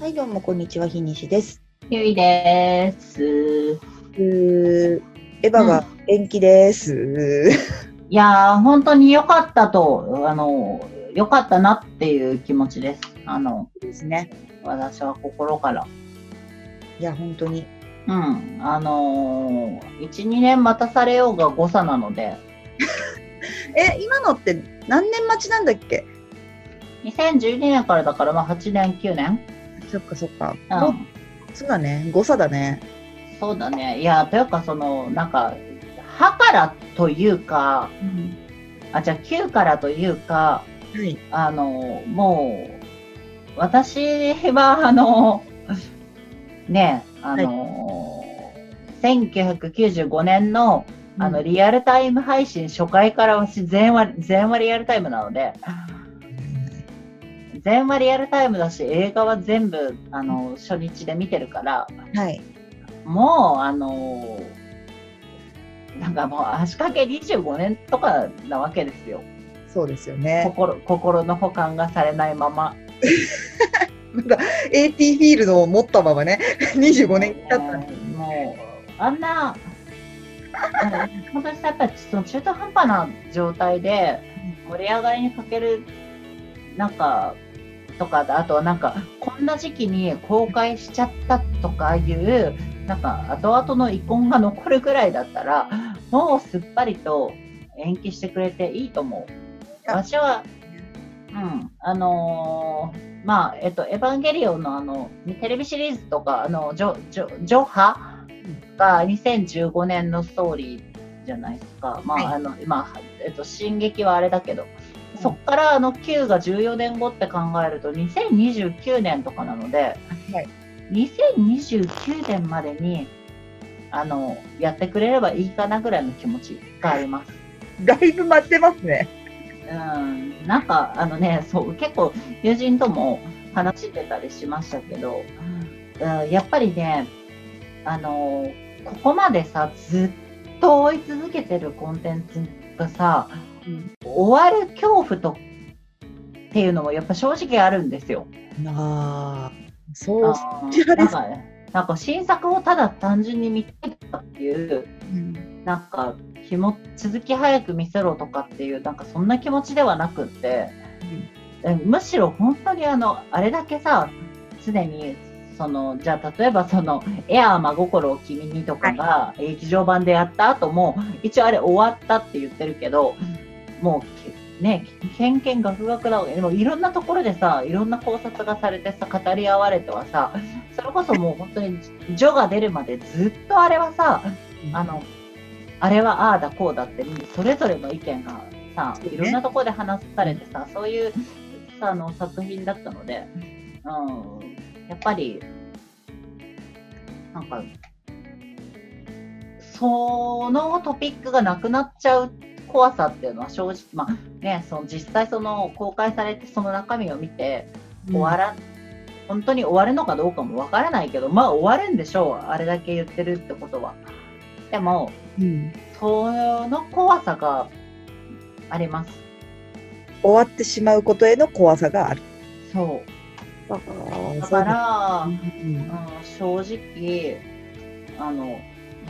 はい、どうも、こんにちは、日西です。ゆいです。うーエヴァが延期です。いやー、本当に良かったと、あの、良かったなっていう気持ちです。あの、ですね。私は心から。いや、本当に。うん。あのー、1、2年待たされようが誤差なので、え、今のって何年待ちなんだっけ？2012年からだから、まあ8年、9年そっかそっか。もううん。そうだね。誤差だね。そうだね。いや、というか、その、なんか、歯からというか、あ、じゃあ9からというか、はい。あの、もう、私は、あの、ね、あの、1995年の、あの、リアルタイム配信初回から私全話、全話リアルタイムなので、全話リアルタイムだし、映画は全部、あの、初日で見てるから、はい。もう、あの、なんかもう足掛け25年とかなわけですよ。そうですよね。心、心の保管がされないまま。なんか、AT フィールドを持ったままね、25年経った。もう、あんな、本当にさ、やっぱりその中途半端な状態で盛り上がりにかける、なんか、とか、あとはなんか、こんな時期に公開しちゃったとかいう、なんか、後々の遺恨が残るぐらいだったら、もうすっぱりと延期してくれていいと思う。あ私は、うん、あのーまあ、えっと、エヴァンゲリオンのあの、テレビシリーズとか、あの、ジョ、ジョ、ジョハが2015年のストーリーじゃないですか。まあ、はいあの、今、えっと、進撃はあれだけど、んそっからあの、Q が14年後って考えると、2029年とかなので、はい2029年までに、あの、やってくれればいいかなぐらいの気持ちがあります。だいぶ待ってますね。うん、なんかあのねそう結構友人とも話してたりしましたけど、うん、やっぱりねあのここまでさずっと追い続けてるコンテンツがさ、うん終わる恐怖とっていうのもやっぱ正直あるんですよ。ああ、そう。なんかねなんか新作をただ単純に見たいとかっていううんなんか気も続き早く見せろとかっていうなんかそんな気持ちではなくって、えむしろ本当にあのあれだけさすでにそのじゃあ例えばその「エアー真心を君に」とかが劇場版でやった後も一応あれ終わったって言ってるけど、もうけね偏見ガクガクだでもいろんなところでさいろんな考察がされてさ語り合われてはさそれこそもう本当に「ジョ」が出るまでずっとあれはさあの、あれはああだこうだって、それぞれの意見がさ、いろんなところで話されてさ、そういうさあの作品だったので、うん、やっぱり、なんか、そのトピックがなくなっちゃう怖さっていうのは正直、まあね、その実際その公開されてその中身を見て、終わら、本当に終わるのかどうかもわからないけど、まあ終わるんでしょう。あれだけ言ってるってことは。でも、うんその怖さがあります。終わってしまうことへの怖さがある。そう。あだから、ううんん、正直、あの、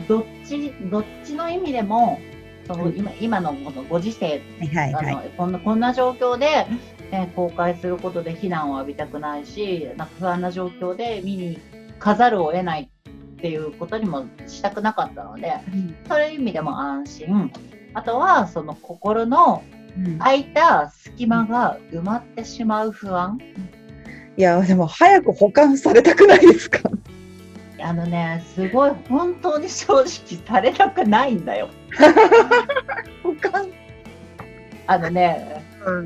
どっち、どっちの意味でも、そのうん今今のこのご時世はいはいはい。あのこんなこんな状況で、ね、公開することで非難を浴びたくないし、なんか不安な状況で見に行かざるを得ないっていうことにもしたくなかったので、そういう意味でも安心。あとは、その心のうん空いた隙間が埋まってしまう不安。いや、でも早く保管されたくないですかあのね、すごい本当に正直されたくないんだよ。あのね、うん、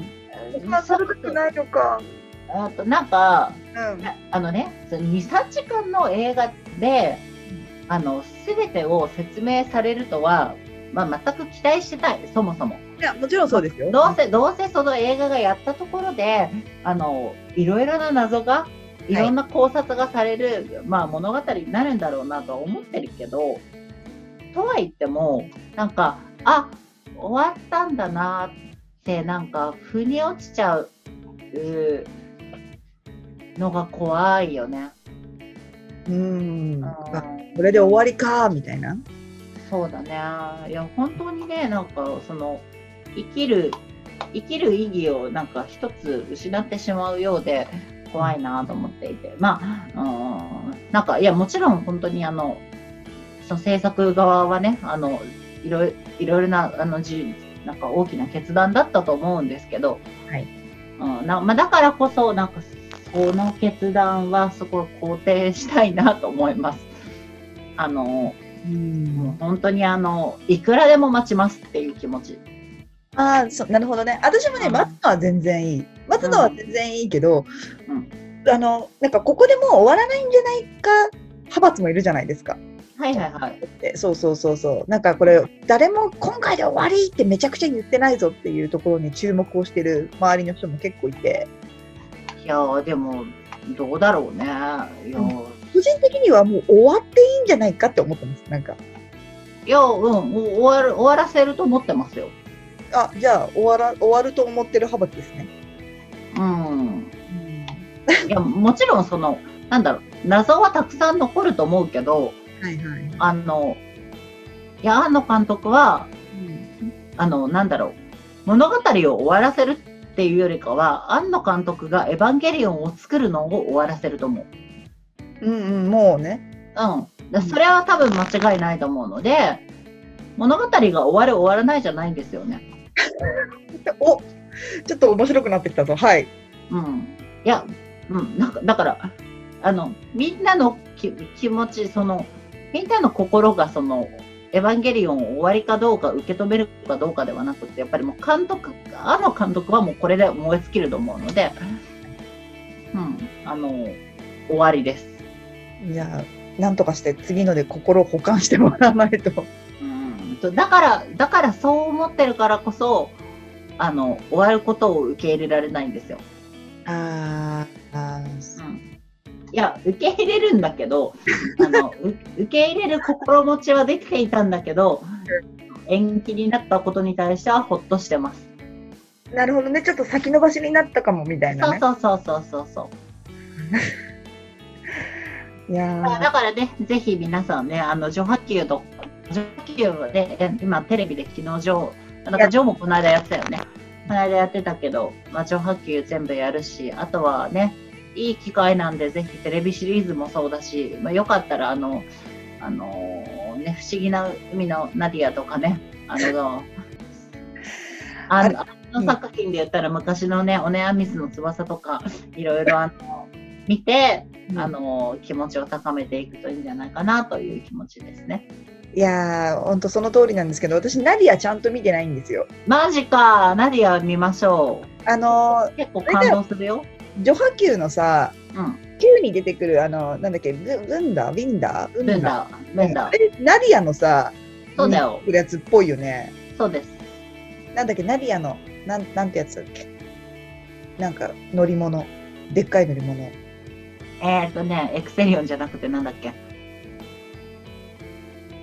保管されたくないのか。あとなんか、うんあのね、その2、3時間の映画で、あの、すべてを説明されるとは、まあ、全く期待してない、そもそも。いや、もちろんそうですよ。どうせ、どうせその映画がやったところで、あの、いろいろな謎が、いろんな考察がされる、まあ、物語になるんだろうなとは思ってるけど、とは言っても、なんか、あ、終わったんだなって、なんか、腑に落ちちゃう、うのが怖いよね。うん。うんあこれで終わりかみたいな。そうだね。いや、本当にね、なんか、その、生きる、生きる意義をなんか一つ失ってしまうようで、怖いなと思っていて。まあ、うん、なんか、いや、もちろん本当にあの、その制作側はね、あの、いろいろ、な、あの、じなんか大きな決断だったと思うんですけど、はい。うんなまあ、だからこそ、なんか、その決断はすごい肯定したいなと思います。あの、うんもう本当にあの、いくらでも待ちますっていう気持ち。ああ、そうなるほどね。私もね、うん待つのは全然いい。待つのは全然いいけど、うんあの、なんかここでもう終わらないんじゃないか派閥もいるじゃないですか。はいはいはい。でそうそうそうそう。なんかこれ、誰も今回で終わりってめちゃくちゃ言ってないぞっていうところに注目をしてる周りの人も結構いて、いやー、でも、どうだろうね。いやー、個人的にはもう終わっていいんじゃないかって思ってます。なんか、いや、うん、もう終わる、終わらせると思ってますよ。あ、じゃあ終わら終わると思ってる派閥ですね。うん。いや、もちろんその、なんだろう、謎はたくさん残ると思うけど、はいはい。あの、いや、庵野監督は、あの、なんだろう、物語を終わらせるっていうよりかは、庵野監督がエヴァンゲリオンを作るのを終わらせると思う。うんうん、もうね。うん。だそれは多分間違いないと思うので、物語が終わる終わらないじゃないんですよね。おちょっと面白くなってきたぞ。はい。うん。いや、うん。なんか、だから、あの、みんなのき気持ち、その、みんなの心がその、エヴァンゲリオンを終わりかどうか受け止めるかどうかではなくて、やっぱりもう監督、あの監督はもうこれで燃え尽きると思うので、うん。あの、終わりです。いや、なんとかして次ので心を保管してもらわないと。うんとだから、だからそう思ってるからこそ、あの、終わることを受け入れられないんですよ。あーあうん。いや、受け入れるんだけど、あの、う受け入れる心持ちはできていたんだけど、延期になったことに対してはほっとしてます。ーなるほどね。ちょっと先延ばしになったかもみたいなそうね。そうそうそうそうそう。いやだだからね、ぜひ皆さんね、あの、女波球と、女波球で、え今テレビで昨日ジョー、なんかジョーもこの間やってたよね。この間やってたけど、まあ、女波球全部やるし、あとはね、いい機会なんで、ぜひテレビシリーズもそうだし、まあ、よかったら、あの、あのね、不思議な海のナディアとかね、あの、あの、あの作品で言ったら昔のね、オネアミスの翼とか、いろいろあの、見て、ーあの気持ちを高めていくといいんじゃないかなという気持ちですね。いやー、本当その通りなんですけど、私、ナディアちゃんと見てないんですよ。マジか、ナディア見ましょあのう。結構感動するよ。ー、ジョハ級のさ、うん。9に出てくる、あの、なんだっけ、ブブンダ？ー、ウィンダー、ブベンダー、ベンダー。え、ナディアのさ、そうだよやつっぽいよね。そうです。なんだっけ、ナディアの、なんなんてやつだっけ？なんか、乗り物。でっかい乗り物。えっ、ー、とね、エクセリオンじゃなくてなんだっけ？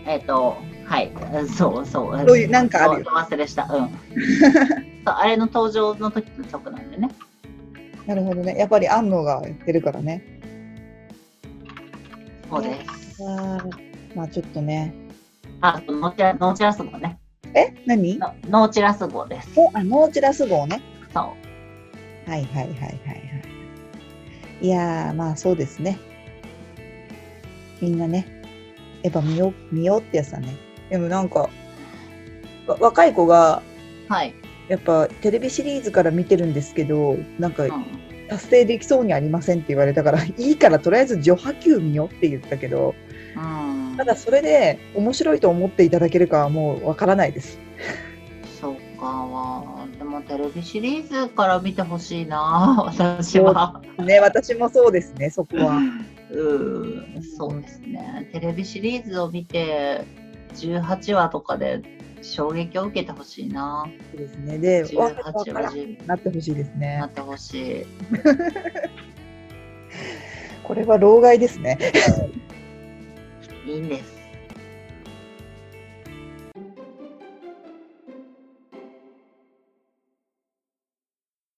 えっ、と、はい。う んそうそう。そういうなんかあるよそう忘れした。うん。そうあれの登場の時の曲なんでね。なるほどね。やっぱり安野がやってるからね。そうです。まあちょっとね。あ、ノーチラノーチラス号ね。え？何？ノノーチラス号です。おあノーチラス号ね。そう。はいはいはいはいはい。いやー、まあそうですね。みんなね、やっぱ見よう、見ようってやつだね。でもなんか、わ若い子が、はい。やっぱテレビシリーズから見てるんですけど、なんかうん達成できそうにありませんって言われたから、いいからとりあえず序波球見ようって言ったけど、うんただそれで面白いと思っていただけるかはもうわからないです。そうかは、でもテレビシリーズから見てほしいな、私は。ね、私もそうですね、そこは。うん、そうですね。テレビシリーズを見て、18話とかで衝撃を受けてほしいな。そうですね。で、わわ18から話んなってほしいですねな。ってほしい。これは老害ですね。いいんです。